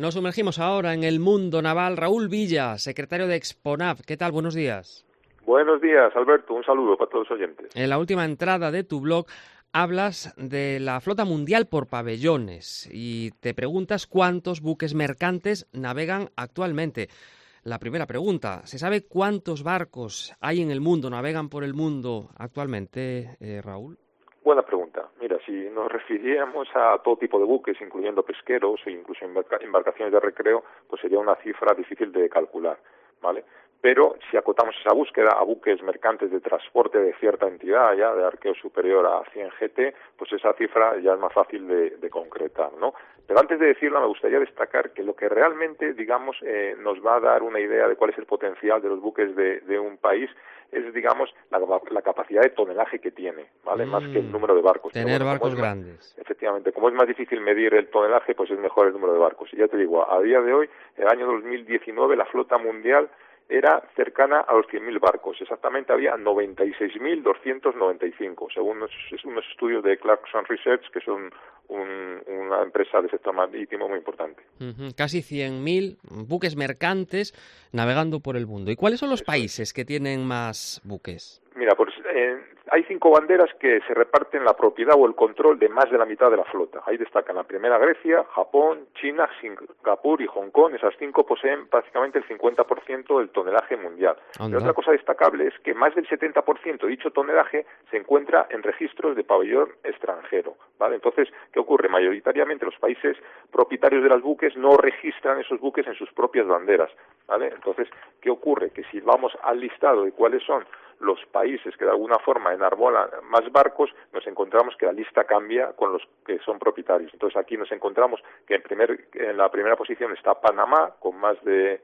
Nos sumergimos ahora en el mundo naval. Raúl Villa, secretario de Exponav. ¿Qué tal? Buenos días. Buenos días, Alberto. Un saludo para todos los oyentes. En la última entrada de tu blog hablas de la flota mundial por pabellones y te preguntas cuántos buques mercantes navegan actualmente. La primera pregunta, ¿se sabe cuántos barcos hay en el mundo, navegan por el mundo actualmente, eh, Raúl? Buena pregunta. Mira, si nos refiriéramos a todo tipo de buques, incluyendo pesqueros e incluso embarcaciones de recreo, pues sería una cifra difícil de calcular, ¿vale? Pero si acotamos esa búsqueda a buques mercantes de transporte de cierta entidad, ya de arqueo superior a 100 GT, pues esa cifra ya es más fácil de, concretar, ¿no? Pero antes de decirlo, me gustaría destacar que lo que realmente, digamos, eh, nos va a dar una idea de cuál es el potencial de los buques de, un país es, digamos, la, capacidad de tonelaje que tiene, ¿vale? más que el mm. número de barcos. Tener barcos grandes. efectivamente, como es más difícil medir el tonelaje, pues es mejor el número de barcos. Y ya te digo, a día de hoy, el año 2019, la flota mundial era cercana a los 100.000 barcos. Exactamente había 96.295, según unos, unos, estudios de Clarkson Research, que son una empresa de sector marítimo muy importante. Casi 100.000 buques mercantes navegando por el mundo. ¿Y cuáles son los países que tienen más buques? Hay cinco banderas que se reparten la propiedad o el control de más de la mitad de la flota. Ahí destacan la primera Grecia, Japón, China, Singapur y Hong Kong. Esas cinco poseen prácticamente el 50% del tonelaje mundial. Y otra cosa destacable es que más del 70% de dicho tonelaje se encuentra en registros de pabellón extranjero. ¿vale? Entonces, ¿qué ocurre? Mayoritariamente los países propietarios de los buques no registran esos buques en sus propias banderas. ¿vale? Entonces, ¿qué ocurre? Que si vamos al listado de cuáles son los países que de alguna forma enarbolan más barcos, nos encontramos que la lista cambia con los que son propietarios. Entonces aquí nos encontramos que en, primer, en la primera posición está Panamá, con más de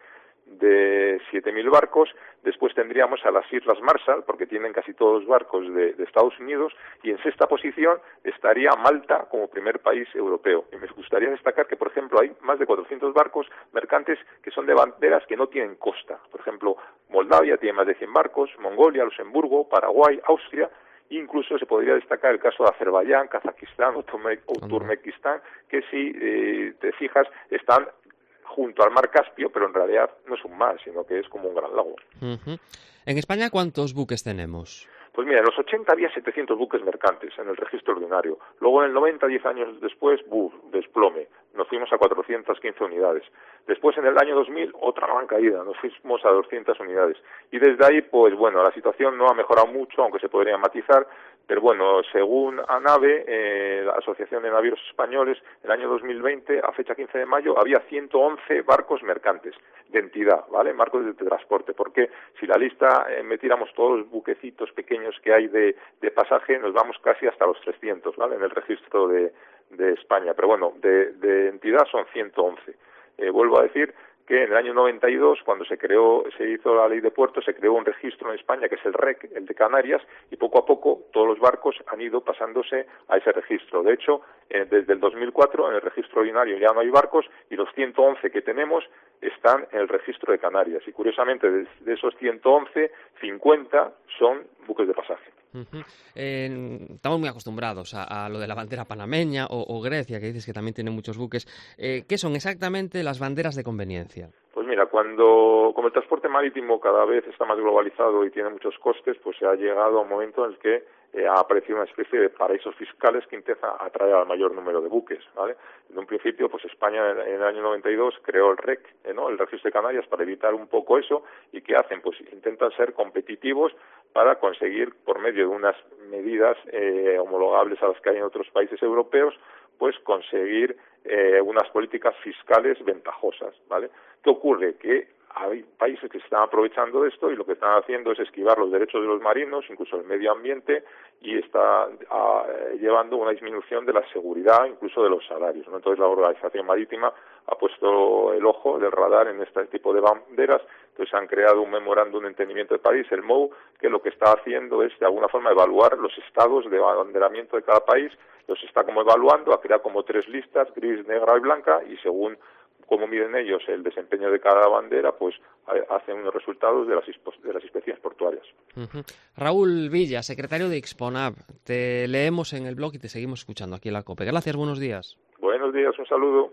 de 7.000 barcos, después tendríamos a las Islas Marshall, porque tienen casi todos los barcos de, Estados Unidos, y en sexta posición estaría Malta como primer país europeo. Y me gustaría destacar que, por ejemplo, hay más de 400 barcos mercantes que son de banderas que no tienen costa. Por ejemplo, Moldavia tiene más de 100 barcos, Mongolia, Luxemburgo, Paraguay, Austria, Incluso se podría destacar el caso de Azerbaiyán, Kazajistán o, Turmekistán, que si eh, te fijas están junto al mar Caspio, pero en realidad no es un mar, sino que es como un gran lago. ¿En España cuántos buques tenemos? Pues mira, en los 80 había 700 buques mercantes en el registro ordinario. Luego en el 90, 10 años después, buf, desplome. Nos fuimos a 415 unidades. Después en el año 2000, otra gran caída. Nos fuimos a 200 unidades. Y desde ahí, pues bueno, la situación no ha mejorado mucho, aunque se podría matizar. Pero bueno, según ANAVE, eh, la Asociación de Navieros Españoles, el año 2020, a fecha 15 de mayo, había 111 barcos mercantes de entidad, ¿vale? Marcos de transporte. Porque si la lista eh, metiéramos todos los buquecitos pequeños que hay de, pasaje, nos vamos casi hasta los 300, ¿vale? En el registro de, España. Pero bueno, de, entidad son 111. Eh, vuelvo a decir que en el año 92, cuando se creó, se hizo la ley de puertos, se creó un registro en España que es el REC, el de Canarias, y poco a poco todos los barcos han ido pasándose a ese registro. De hecho, eh, desde el 2004 en el registro ordinario ya no hay barcos y los 111 que tenemos están en el registro de Canarias. Y curiosamente, de, esos 111, 50 son buques de pasaje. Estamos muy acostumbrados a, lo de la bandera panameña o, Grecia, que dices que también tiene muchos buques. Eh, ¿Qué son exactamente las banderas de conveniencia? Cuando como el transporte marítimo cada vez está más globalizado y tiene muchos costes, pues se ha llegado a un momento en el que eh, ha aparecido una especie de paraísos fiscales que intenta atraer al mayor número de buques, ¿vale? En un principio, pues España en, el año 92 creó el REC, eh, ¿no? El Registro de Canarias para evitar un poco eso y ¿qué hacen? Pues intentan ser competitivos para conseguir por medio de unas medidas eh, homologables a las que hay en otros países europeos, pues conseguir eh, unas políticas fiscales ventajosas, ¿vale? ¿Qué ocurre? Que hay países que están aprovechando de esto y lo que están haciendo es esquivar los derechos de los marinos, incluso el medio ambiente, y está ah, llevando una disminución de la seguridad, incluso de los salarios. Entonces la Organización Marítima ha puesto el ojo del radar en este tipo de banderas, entonces han creado un memorándum de entendimiento de París, el MOU, que lo que está haciendo es de alguna forma evaluar los estados de abanderamiento de cada país, los está como evaluando, ha creado como tres listas, gris, negra y blanca, y según cómo miden ellos el desempeño de cada bandera, pues hacen unos resultados de las, de las inspecciones portuarias. Raúl Villa, secretario de Exponab, te leemos en el blog y te seguimos escuchando aquí en la COPE. Gracias, buenos días. Buenos días, un saludo.